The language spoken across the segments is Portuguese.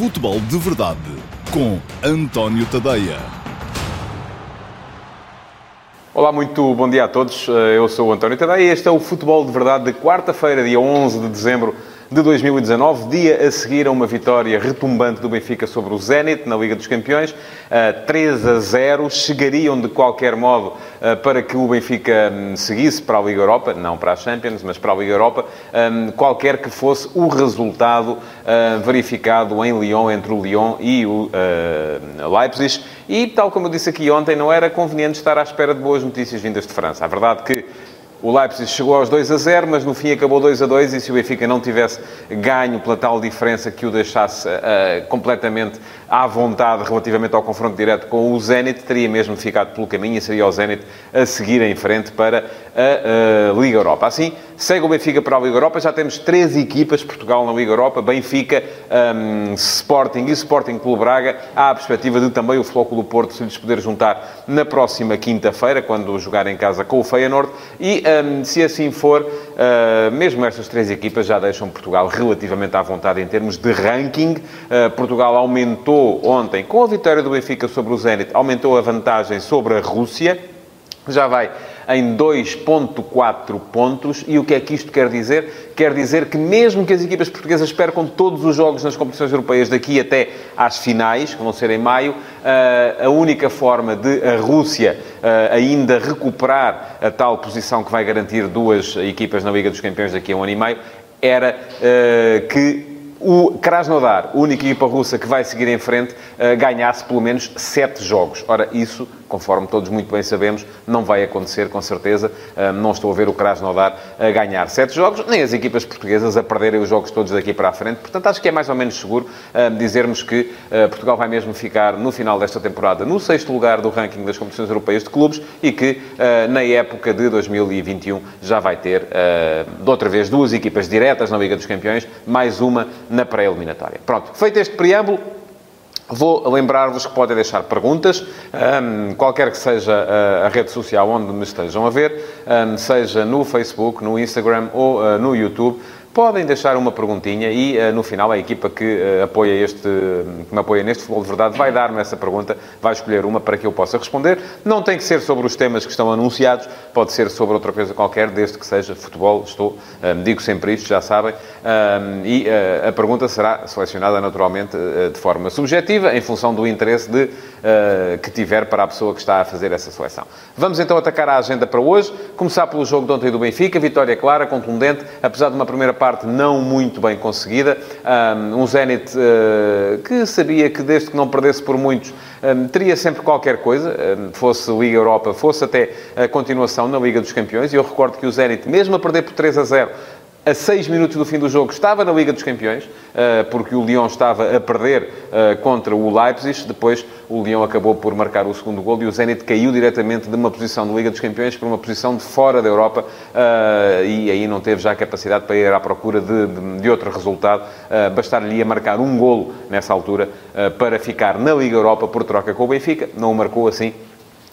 Futebol de Verdade com António Tadeia. Olá, muito bom dia a todos. Eu sou o António Tadeia e este é o Futebol de Verdade de quarta-feira, dia 11 de dezembro de 2019, dia a seguir a uma vitória retumbante do Benfica sobre o Zenit na Liga dos Campeões. 3 a 0, chegariam de qualquer modo para que o Benfica hum, seguisse para a Liga Europa, não para a Champions, mas para a Liga Europa, hum, qualquer que fosse o resultado hum, verificado em Lyon, entre o Lyon e o Leipzig. E, tal como eu disse aqui ontem, não era conveniente estar à espera de boas notícias vindas de França. A verdade que o Leipzig chegou aos 2 a 0, mas no fim acabou 2 a 2 e se o Benfica não tivesse ganho pela tal diferença que o deixasse uh, completamente à vontade relativamente ao confronto direto com o Zenit, teria mesmo ficado pelo caminho e seria o Zenit a seguir em frente para a, a Liga Europa. Assim, segue o Benfica para a Liga Europa. Já temos três equipas, Portugal na Liga Europa, Benfica, um, Sporting e Sporting Clube Braga. Há a perspectiva de também o Flóculo Porto se lhes poder juntar na próxima quinta-feira, quando jogar em casa com o Feyenoord. E, um, se assim for, uh, mesmo estas três equipas já deixam Portugal relativamente à vontade em termos de ranking. Uh, Portugal aumentou ontem, com a vitória do Benfica sobre o Zenit, aumentou a vantagem sobre a Rússia. Já vai em 2.4 pontos. E o que é que isto quer dizer? Quer dizer que mesmo que as equipas portuguesas percam todos os jogos nas competições europeias daqui até às finais, que vão ser em maio, eh, a única forma de a Rússia eh, ainda recuperar a tal posição que vai garantir duas equipas na Liga dos Campeões daqui a um ano e meio era eh, que o Krasnodar, única equipa russa que vai seguir em frente, ganhasse pelo menos sete jogos. Ora, isso conforme todos muito bem sabemos, não vai acontecer, com certeza. Não estou a ver o Krasnodar a ganhar sete jogos, nem as equipas portuguesas a perderem os jogos todos daqui para a frente. Portanto, acho que é mais ou menos seguro dizermos que Portugal vai mesmo ficar, no final desta temporada, no sexto lugar do ranking das competições europeias de clubes e que, na época de 2021, já vai ter, de outra vez, duas equipas diretas na Liga dos Campeões, mais uma na pré-eliminatória. Pronto, feito este preâmbulo, Vou lembrar-vos que podem deixar perguntas, um, qualquer que seja a, a, rede social onde me estejam a ver, um, seja no Facebook, no Instagram ou uh, no YouTube podem deixar uma perguntinha e uh, no final a equipa que uh, apoia este, que me apoia neste futebol de verdade vai dar-me essa pergunta, vai escolher uma para que eu possa responder. Não tem que ser sobre os temas que estão anunciados, pode ser sobre outra coisa qualquer, desde que seja futebol. Estou, eh, digo sempre isto, já sabem. Um, e uh, a pergunta será selecionada naturalmente de forma subjetiva, em função do interesse de, que tiver para a pessoa que está a fazer essa seleção. Vamos então atacar a agenda para hoje. Começar pelo jogo de ontem do Benfica, vitória clara, contundente, apesar de uma primeira parte não muito bem conseguida. Um Zenit uh, que sabia que desde que não perdesse por muitos, teria sempre qualquer coisa, fosse Liga Europa, fosse até a continuação na Liga dos Campeões. E eu recordo que o Zenit, mesmo a perder por 3 a 0, a 6 minutos do fim do jogo estava na Liga dos Campeões, eh, porque o Lyon estava a perder eh, contra o Leipzig. Depois o Lyon acabou por marcar o segundo gol e o Zenit caiu diretamente de uma posição de Liga dos Campeões para uma posição de fora da Europa eh, e aí não teve já capacidade para ir à procura de, de, de outro resultado. Bastar-lhe ia marcar um golo nessa altura para ficar na Liga Europa por troca com o Benfica. Não o marcou assim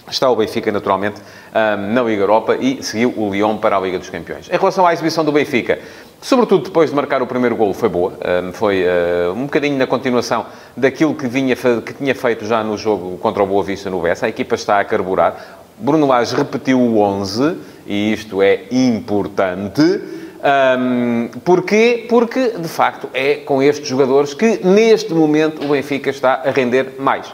Está o Benfica, naturalmente, na Liga Europa e seguiu o Lyon para a Liga dos Campeões. Em relação à exibição do Benfica, sobretudo depois de marcar o primeiro golo, foi boa. Foi ah, um bocadinho na continuação daquilo que, vinha, que tinha feito já no jogo contra o Boa Vista no Bessa. A equipa está a carburar. Bruno Lage repetiu o 11 e isto é importante. Um, porquê? Porque, de facto, é com estes jogadores que, neste momento, o Benfica está a render mais.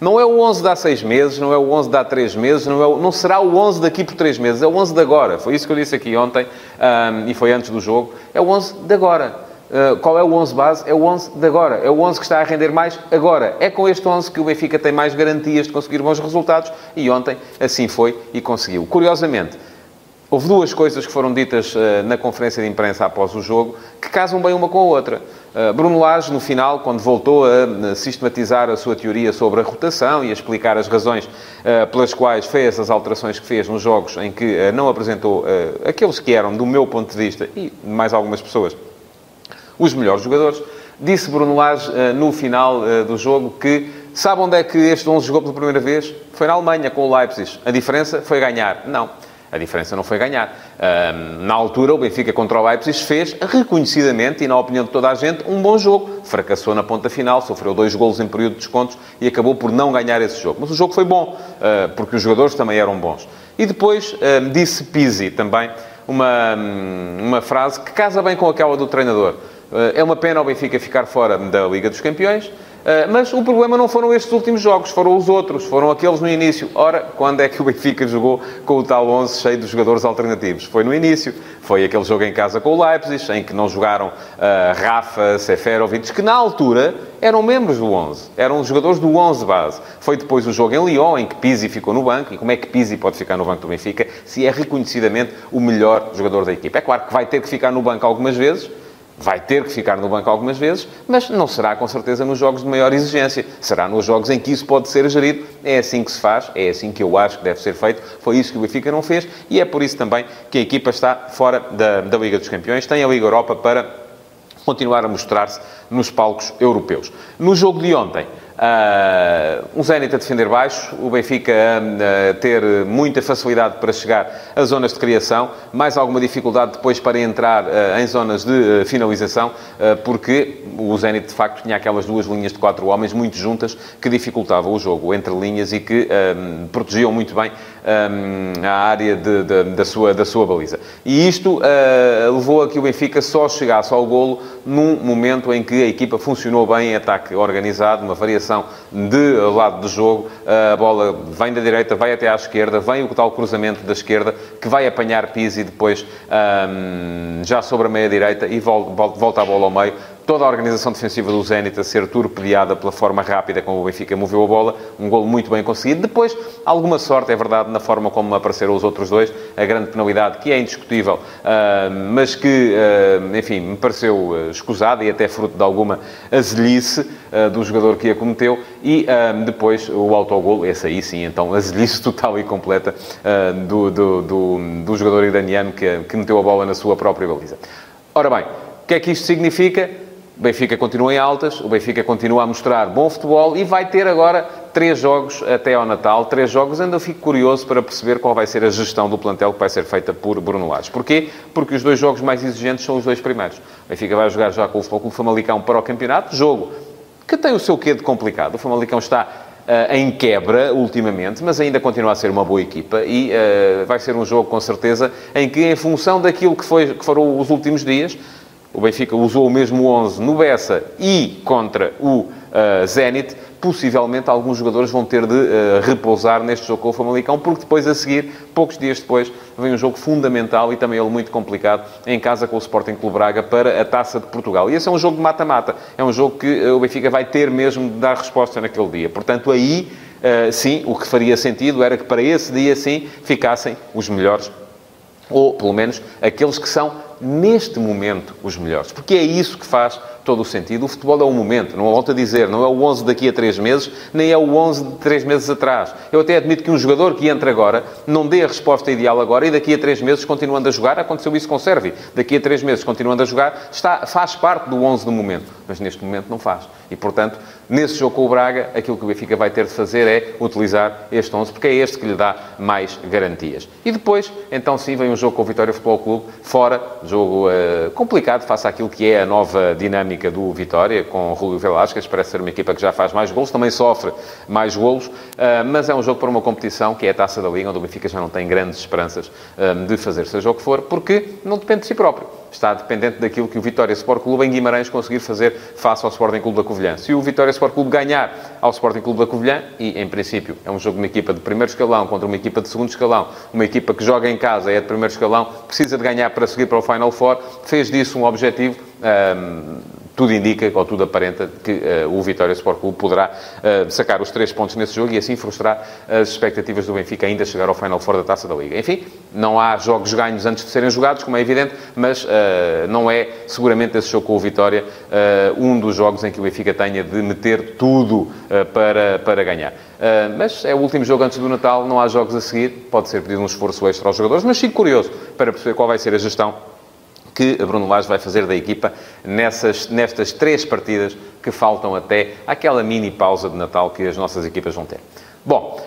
Não é o 11 de há seis meses, não é o 11 de há três meses, não, é o, não será o 11 daqui por três meses, é o 11 de agora. Foi isso que eu disse aqui ontem um, e foi antes do jogo. É o 11 de agora. Uh, qual é o 11 base? É o 11 de agora. É o 11 que está a render mais agora. É com este 11 que o Benfica tem mais garantias de conseguir bons resultados e ontem assim foi e conseguiu. Curiosamente, houve duas coisas que foram ditas uh, na conferência de imprensa após o jogo que casam bem uma com a outra. Uh, Bruno Lage, no final, quando voltou a sistematizar a sua teoria sobre a rotação e a explicar as razões uh, pelas quais fez as alterações que fez nos jogos em que não apresentou aqueles que eram, do meu ponto de vista, e mais algumas pessoas, os melhores jogadores, disse Bruno Lage no final do jogo que sabe onde é que este 11 jogou pela primeira vez? Foi na Alemanha, com o Leipzig. A diferença foi ganhar. Não. A diferença não foi ganhar. Um, na altura, o Benfica contra o Leipzig fez, reconhecidamente e na opinião de toda a gente, um bom jogo. Fracassou na ponta final, sofreu dois golos em período de descontos e acabou por não ganhar esse jogo. Mas o jogo foi bom, uh, porque os jogadores também eram bons. E depois uh, disse Pizzi também uma, uma frase que casa bem com aquela do treinador. Uh, é uma pena o Benfica ficar fora da Liga dos Campeões, mas o problema não foram estes últimos jogos, foram os outros, foram aqueles no início. Ora, quando é que o Benfica jogou com o tal 11 cheio de jogadores alternativos? Foi no início. Foi aquele jogo em casa com o Leipzig, em que não jogaram uh, Rafa, Seferovic, que na altura eram membros do 11. Eram jogadores do 11 base. Foi depois o jogo em Lyon, em que Pizzi ficou no banco. E como é que Pizzi pode ficar no banco do Benfica se é reconhecidamente o melhor jogador da equipa? É claro que vai ter que ficar no banco algumas vezes, vai ter que ficar no banco algumas vezes, mas não será com certeza nos jogos de maior exigência. Será nos jogos em que isso pode ser gerido. É assim que se faz, é assim que eu acho que deve ser feito. Foi isso que o Benfica não fez e é por isso também que a equipa está fora da, da Liga dos Campeões. Tem a Liga Europa para continuar a mostrar-se nos palcos europeus. No jogo de ontem, Uh, um Zenit a defender baixo, o Benfica a, a ter muita facilidade para chegar a zonas de criação, mais alguma dificuldade depois para entrar uh, em zonas de uh, finalização, porque o Zenit de facto tinha aquelas duas linhas de quatro homens muito juntas que dificultavam o jogo entre linhas e que um, protegiam muito bem um, a área de, de, da, sua, da sua baliza. E isto levou a que o Benfica só chegasse ao golo num momento em que a equipa funcionou bem em ataque organizado, uma variação de lado do jogo, a bola vem da direita, vai até à esquerda, vem o tal cruzamento da esquerda, que vai apanhar Pizzi depois um, já sobre a meia-direita e volta a bola ao meio toda a organização defensiva do Zenit a ser torpedeada pela forma rápida como o Benfica moveu a bola, um golo muito bem conseguido. Depois, alguma sorte, é verdade, na forma como apareceram os outros dois, a grande penalidade, que é indiscutível, uh, mas que, uh, enfim, me pareceu uh, escusada e até fruto de alguma azelhice do jogador que a cometeu, e depois o autogolo, esse aí sim, então, azelhice total e completa do, do, do, do, jogador iraniano que, que meteu a bola na sua própria baliza. Ora bem, o que é que isto significa? O Benfica continua em altas, o Benfica continua a mostrar bom futebol e vai ter agora três jogos até ao Natal, três jogos. Ainda fico curioso para perceber qual vai ser a gestão do plantel que vai ser feita por Bruno Lage. Porquê? Porque os dois jogos mais exigentes são os dois primeiros. O Benfica vai jogar já com o Futebol Clube Famalicão para o campeonato, jogo que tem o seu quê de complicado. O Famalicão está uh, em quebra ultimamente, mas ainda continua a ser uma boa equipa e uh, vai ser um jogo com certeza em que, em função daquilo que, foi, que foram os últimos dias, o Benfica usou o mesmo 11 no Bessa e contra o uh, Zenit, possivelmente alguns jogadores vão ter de uh, repousar neste jogo com o Famalicão, porque depois a seguir, poucos dias depois, vem um jogo fundamental e também ele muito complicado em casa com o Sporting Clube Braga para a Taça de Portugal. E esse é um jogo de mata-mata. É um jogo que uh, o Benfica vai ter mesmo de dar resposta naquele dia. Portanto, aí, uh, sim, o que faria sentido era que para esse dia, sim, ficassem os melhores ou, pelo menos, aqueles que são neste momento os melhores. Porque é isso que faz todo o sentido. O futebol é um momento, não volto a dizer, não é o 11 daqui a 3 meses, nem é o 11 de 3 meses atrás. Eu até admito que um jogador que entra agora não dê a resposta ideal agora e daqui a 3 meses, continuando a jogar, aconteceu isso com o Servi, daqui a 3 meses, continuando a jogar, está, faz parte do 11 do momento. Mas neste momento não faz. E, portanto, nesse jogo com o Braga, aquilo que o Benfica vai ter de fazer é utilizar este 11, porque é este que lhe dá mais garantias. E depois, então sim, vem um jogo com o Vitória Futebol Clube, fora, jogo uh, complicado, face àquilo que é a nova dinâmica do Vitória, com o Rúlio Velasquez, parece ser uma equipa que já faz mais golos, também sofre mais golos, ah, mas é um jogo para uma competição que é a Taça da Liga, onde o Benfica já não tem grandes esperanças ah, de fazer seja o que for, porque não depende de si próprio. Está dependente daquilo que o Vitória Sport Clube em Guimarães conseguir fazer face ao Sporting Clube da Covilhã. Se o Vitória Sport Clube ganhar ao Sporting Clube da Covilhã, e em princípio é um jogo de uma equipa de primeiro escalão contra uma equipa de segundo escalão, uma equipa que joga em casa é de primeiro escalão, precisa de ganhar para seguir para o Final Four, fez disso um objetivo. Um, tudo indica, ou tudo aparenta, que uh, o Vitória Sport Clube poderá uh, sacar os três pontos nesse jogo e assim frustrar as expectativas do Benfica ainda chegar ao Final Four da Taça da Liga. Enfim, não há jogos ganhos antes de serem jogados, como é evidente, mas uh, não é seguramente esse jogo com o Vitória um dos jogos em que o Benfica tenha de meter tudo para, para ganhar. mas é o último jogo antes do Natal, não há jogos a seguir, pode ser pedido um esforço extra aos jogadores, mas fico curioso para perceber qual vai ser a gestão que Bruno Lage vai fazer da equipa nessas, nestas três partidas que faltam até aquela mini pausa de Natal que as nossas equipas vão ter. Bom,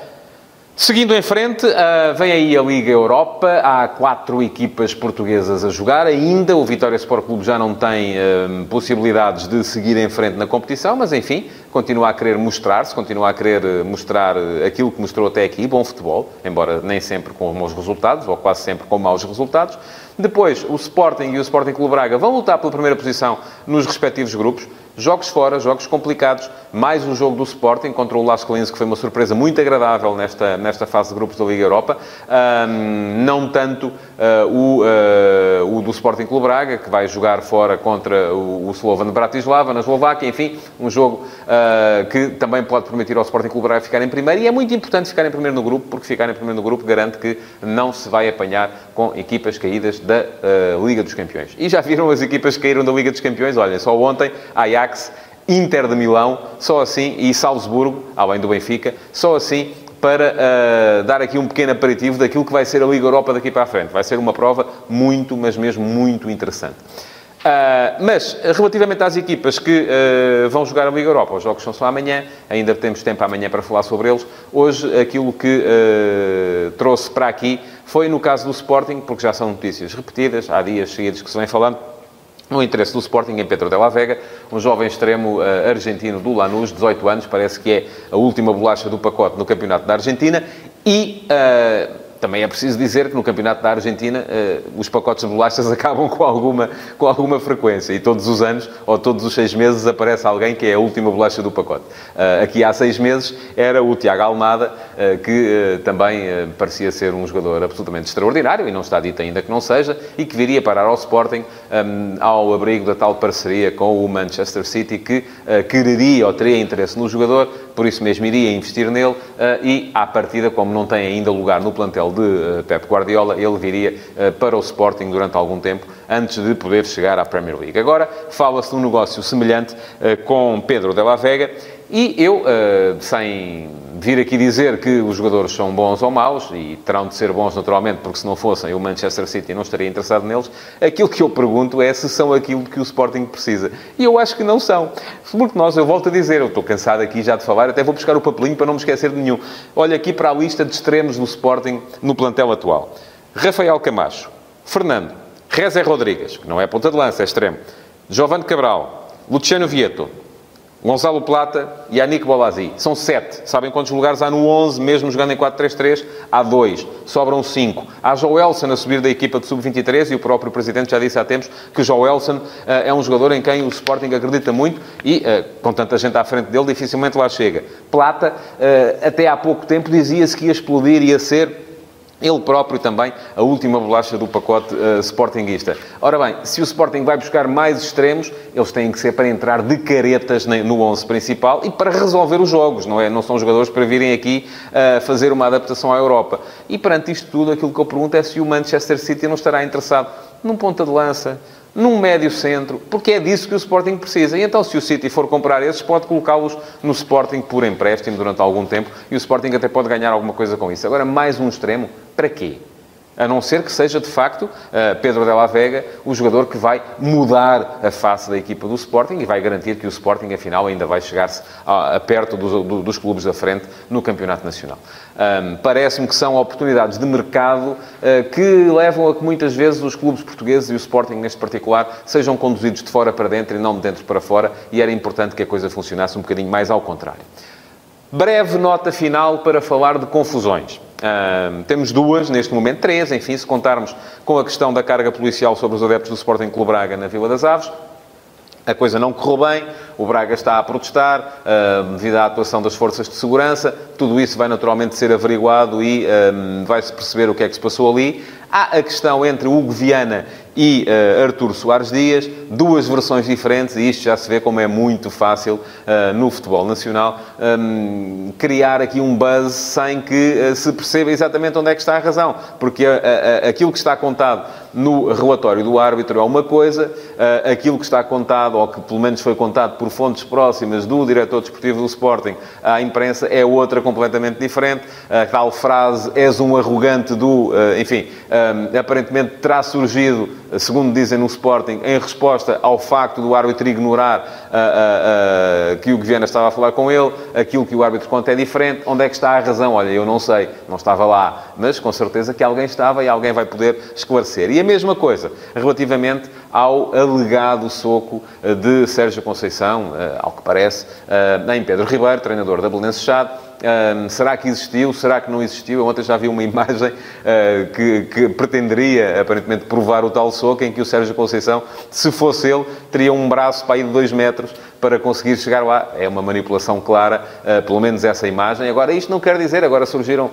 Seguindo em frente, uh, vem aí a Liga Europa. Há quatro equipas portuguesas a jogar. Ainda o Vitória Sport Clube já não tem uh, possibilidades de seguir em frente na competição, mas enfim, continua a querer mostrar-se, continua a querer eh, mostrar aquilo que mostrou até aqui, bom futebol, embora nem sempre com bons resultados, ou quase sempre com maus resultados. Depois, o Sporting e o Sporting Clube Braga vão lutar pela primeira posição nos respectivos grupos. Jogos fora, jogos complicados. Mais um jogo do Sporting contra o Las Clins, que foi uma surpresa muito agradável nesta, nesta fase de grupos da Liga Europa. Um, não tanto uh, o, uh, o do Sporting Clube Braga, que vai jogar fora contra o, o Slovan Bratislava, na Eslováquia. Enfim, um jogo uh, que também pode permitir ao Sporting Clube Braga ficar em primeiro. E é muito importante ficar em primeiro no grupo, porque ficar em primeiro no grupo garante que não se vai apanhar com equipas caídas da Liga dos Campeões. E já viram as equipas que caíram da Liga dos Campeões? Olhem, só ontem Ajax, Inter de Milão, só assim, e Salzburgo, além do Benfica, só assim para uh, dar aqui um pequeno aperitivo daquilo que vai ser a Liga Europa daqui para a frente. Vai ser uma prova muito, mas mesmo muito interessante. Uh, mas, relativamente às equipas que uh, vão jogar a Liga Europa, os jogos são só amanhã, ainda temos tempo amanhã para falar sobre eles. Hoje, aquilo que uh, trouxe para aqui foi no caso do Sporting, porque já são notícias repetidas, há dias seguidos que se vem falando, no interesse do Sporting em Pedro de la Vega, um jovem extremo uh, argentino do Lanús, 18 anos, parece que é a última bolacha do pacote no Campeonato da Argentina, e uh, também é preciso dizer que no Campeonato da Argentina uh, os pacotes de bolachas acabam com alguma, com alguma frequência e todos os anos ou todos os seis meses aparece alguém que é a última bolacha do pacote. Uh, aqui há seis meses era o Tiago Almada, uh, que também parecia ser um jogador absolutamente extraordinário e não está dito ainda que não seja e que viria parar ao Sporting um, ao abrigo da tal parceria com o Manchester City que quereria ou teria interesse no jogador, por isso mesmo iria investir nele e à partida, como não tem ainda lugar no plantel de uh, Pep Guardiola, ele viria uh, para o Sporting durante algum tempo, antes de poder chegar à Premier League. Agora, fala-se de um negócio semelhante uh, com Pedro de la Vega, e eu, sem vir aqui dizer que os jogadores são bons ou maus, e terão de ser bons naturalmente, porque se não fossem, o Manchester City não estaria interessado neles, aquilo que eu pergunto é se são aquilo que o Sporting precisa. E eu acho que não são. Porque nós, eu volto a dizer, eu estou cansado aqui já de falar, até vou buscar o papelinho para não me esquecer de nenhum. Olha aqui para a lista de extremos do Sporting no plantel atual. Rafael Camacho, Fernando, Rezé Rodrigues, que não é ponta de lança, é extremo, Giovanni Cabral, Luciano Vieto, Gonçalo Plata e Anik Bolazzi. São sete. Sabem quantos lugares há no 11, mesmo jogando em 4-3-3? Há dois. Sobram cinco. Há Joelson a subir da equipa de sub-23 e o próprio Presidente já disse há tempos que Joelson uh, é um jogador em quem o Sporting acredita muito e, uh, com tanta gente à frente dele, dificilmente lá chega. Plata, uh, até há pouco tempo, dizia-se que ia explodir, ia ser ele próprio também, a última bolacha do pacote uh, sportinguista. Ora bem, se o Sporting vai buscar mais extremos, eles têm que ser para entrar de caretas no 11 principal e para resolver os jogos, não é? Não são jogadores para virem aqui uh, fazer uma adaptação à Europa. E perante isto tudo, aquilo que eu pergunto é se o Manchester City não estará interessado num ponta de lança, num médio centro, porque é disso que o Sporting precisa. E então, se o City for comprar esses, pode colocá-los no Sporting por empréstimo durante algum tempo e o Sporting até pode ganhar alguma coisa com isso. Agora, mais um extremo, para quê? A não ser que seja, de facto, eh, Pedro de la Vega o jogador que vai mudar a face da equipa do Sporting e vai garantir que o Sporting, afinal, ainda vai chegar-se a, a, perto dos, dos, clubes da frente no Campeonato Nacional. Um, Parece-me que são oportunidades de mercado uh, que levam a que muitas vezes os clubes portugueses e o Sporting, neste particular, sejam conduzidos de fora para dentro e não de dentro para fora e era importante que a coisa funcionasse um bocadinho mais ao contrário. Breve nota final para falar de confusões. Temos duas, neste momento três, enfim, se contarmos com a questão da carga policial sobre os adeptos do Sporting Clube Braga na Vila das Aves. A coisa não correu bem, o Braga está a protestar uh, devido à atuação das forças de segurança. Tudo isso vai naturalmente ser averiguado e uh, vai-se perceber o que é que se passou ali. Há a questão entre Hugo Viana e uh, Artur Soares Dias, duas versões diferentes, e isto já se vê como é muito fácil uh, no futebol nacional um, criar aqui um buzz sem que uh, se perceba exatamente onde é que está a razão, porque aquilo que está contado no relatório do árbitro é uma coisa, aquilo que está contado, ou que pelo menos foi contado por fontes próximas do diretor desportivo do Sporting à imprensa, é outra completamente diferente. A tal frase, és um arrogante do, enfim, um, aparentemente terá surgido segundo dizem no Sporting, em resposta ao facto do árbitro ignorar uh, uh, que o Guiana estava a falar com ele, aquilo que o árbitro conta é diferente, onde é que está a razão? Olha, eu não sei, não estava lá, mas com certeza que alguém estava e alguém vai poder esclarecer. E a mesma coisa relativamente ao alegado soco de Sérgio Conceição, ao que parece, em Pedro Ribeiro, treinador da Belenense Chade, Uh, será que existiu? Será que não existiu? Eu ontem já vi uma imagem uh, que, que, pretenderia, aparentemente, provar o tal soco em que o Sérgio Conceição, se fosse ele, teria um braço para ir de 2 metros para conseguir chegar lá. É uma manipulação clara, uh, pelo menos essa imagem. Agora, isto não quer dizer, agora surgiram,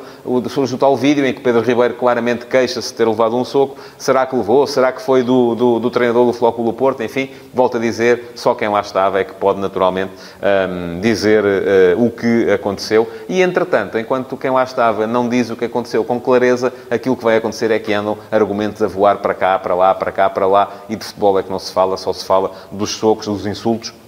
surge o tal vídeo em que Pedro Ribeiro claramente queixa-se de ter levado um soco. Será que levou? Será que foi do, do, do treinador do Flóculo Porto? Enfim, volto a dizer, só quem lá estava é que pode naturalmente um, dizer uh, o que aconteceu. E, entretanto, enquanto quem lá estava não diz o que aconteceu com clareza, aquilo que vai acontecer é que andam argumentos a voar para cá, para lá, para cá, para lá, e de futebol é que não se fala, só se fala dos socos, dos insultos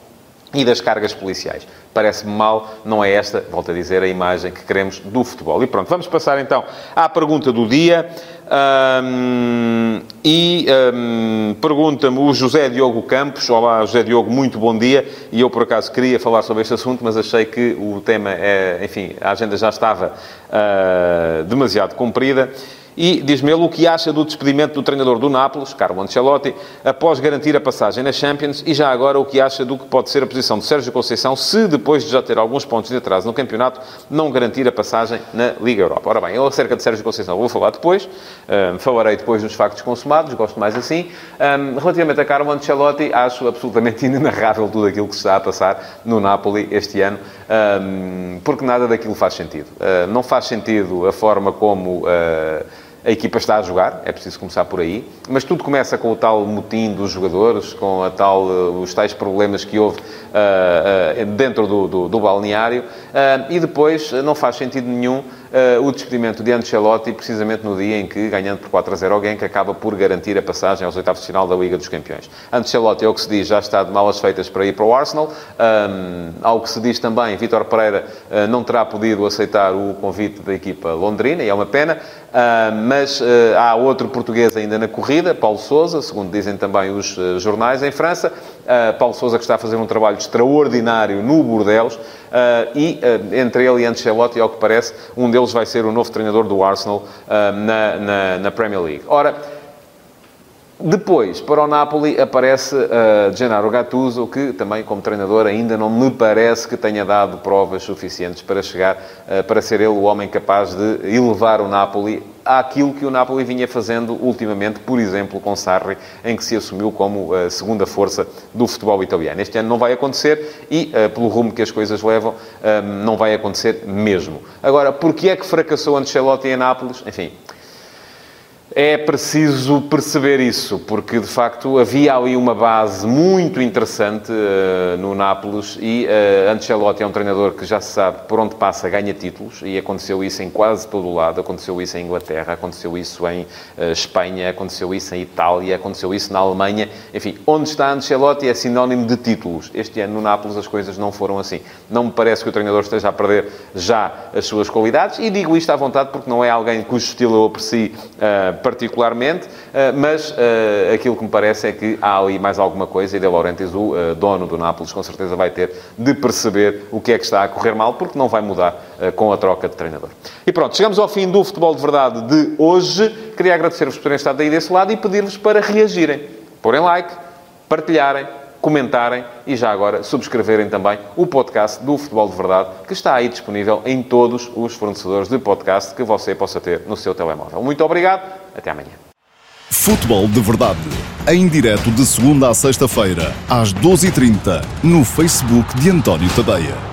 e das cargas policiais. Parece-me mal, não é esta, volto a dizer, a imagem que queremos do futebol. E pronto, vamos passar então à pergunta do dia. Um, e um, pergunta-me o José Diogo Campos. Olá, José Diogo, muito bom dia. E eu, por acaso, queria falar sobre este assunto, mas achei que o tema é, enfim, a agenda já estava uh, demasiado comprida. E diz-me o que acha do despedimento do treinador do Nápoles, Carlo Ancelotti, após garantir a passagem na Champions e já agora o que acha do que pode ser a posição de Sérgio Conceição se, depois de já ter alguns pontos de atraso no campeonato, não garantir a passagem na Liga Europa. Ora bem, eu acerca de Sérgio Conceição vou falar depois, um, falarei depois dos factos consumados, gosto mais assim. Um, relativamente a Carlo Ancelotti, acho absolutamente inenarrável tudo aquilo que se está a passar no Napoli este ano, um, porque nada daquilo faz sentido. Uh, não faz sentido a forma como... Uh, a equipa está a jogar, é preciso começar por aí, mas tudo começa com o tal motim dos jogadores, com a tal, eh, os tais problemas que houve uh, uh, dentro do, do, do balneário, uh, e depois não faz sentido nenhum uh, o despedimento de Ancelotti, precisamente no dia em que, ganhando por 4 a 0 alguém, que acaba por garantir a passagem aos oitavos de final da Liga dos Campeões. Ancelotti, é o que se diz, já está de malas feitas para ir para o Arsenal. Um, ao que se diz também, Vítor Pereira uh, não terá podido aceitar o convite da equipa londrina, e é uma pena. Uh, mas uh, há outro português ainda na corrida, Paulo Sousa, segundo dizem também os jornais em França. Paulo Sousa que está a fazer um trabalho extraordinário no Bordelos e entre ele e Ancelotti, ao que parece, um deles vai ser o novo treinador do Arsenal na, na, na Premier League. Ora, depois, para o Napoli, aparece uh, Gennaro Gattuso, que também, como treinador, ainda não me parece que tenha dado provas suficientes para chegar, uh, para ser ele o homem capaz de elevar o Napoli àquilo que o Napoli vinha fazendo ultimamente, por exemplo, com Sarri, em que se assumiu como a segunda força do futebol italiano. Este ano não vai acontecer e, pelo rumo que as coisas levam, não vai acontecer mesmo. Agora, porquê é que fracassou Ancelotti em Nápoles? Enfim, é preciso perceber isso, porque de facto havia ali uma base muito interessante uh, no Nápoles e uh, Ancelotti é um treinador que já se sabe por onde passa ganha títulos e aconteceu isso em quase todo o lado. Aconteceu isso em Inglaterra, aconteceu isso em uh, Espanha, aconteceu isso em Itália, aconteceu isso na Alemanha. Enfim, onde está Ancelotti é sinónimo de títulos. Este ano no Nápoles as coisas não foram assim. Não me parece que o treinador esteja a perder já as suas qualidades e digo isto à vontade porque não é alguém cujo estilo eu aprecio particularmente, eh, mas eh, aquilo que me parece é que há ali mais alguma coisa e De Laurentiis, o eh, dono do Nápoles, com certeza vai ter de perceber o que é que está a correr mal, porque não vai mudar com a troca de treinador. E pronto, chegamos ao fim do Futebol de Verdade de hoje. Queria agradecer-vos por terem estado aí desse lado e pedir-vos para reagirem. Porem like, partilharem, comentarem e já agora subscreverem também o podcast do Futebol de Verdade, que está aí disponível em todos os fornecedores de podcast que você possa ter no seu telemóvel. Muito obrigado, até amanhã. Futebol de Verdade, em direto de segunda a sexta-feira, às 12h30, no Facebook de António Tadeia.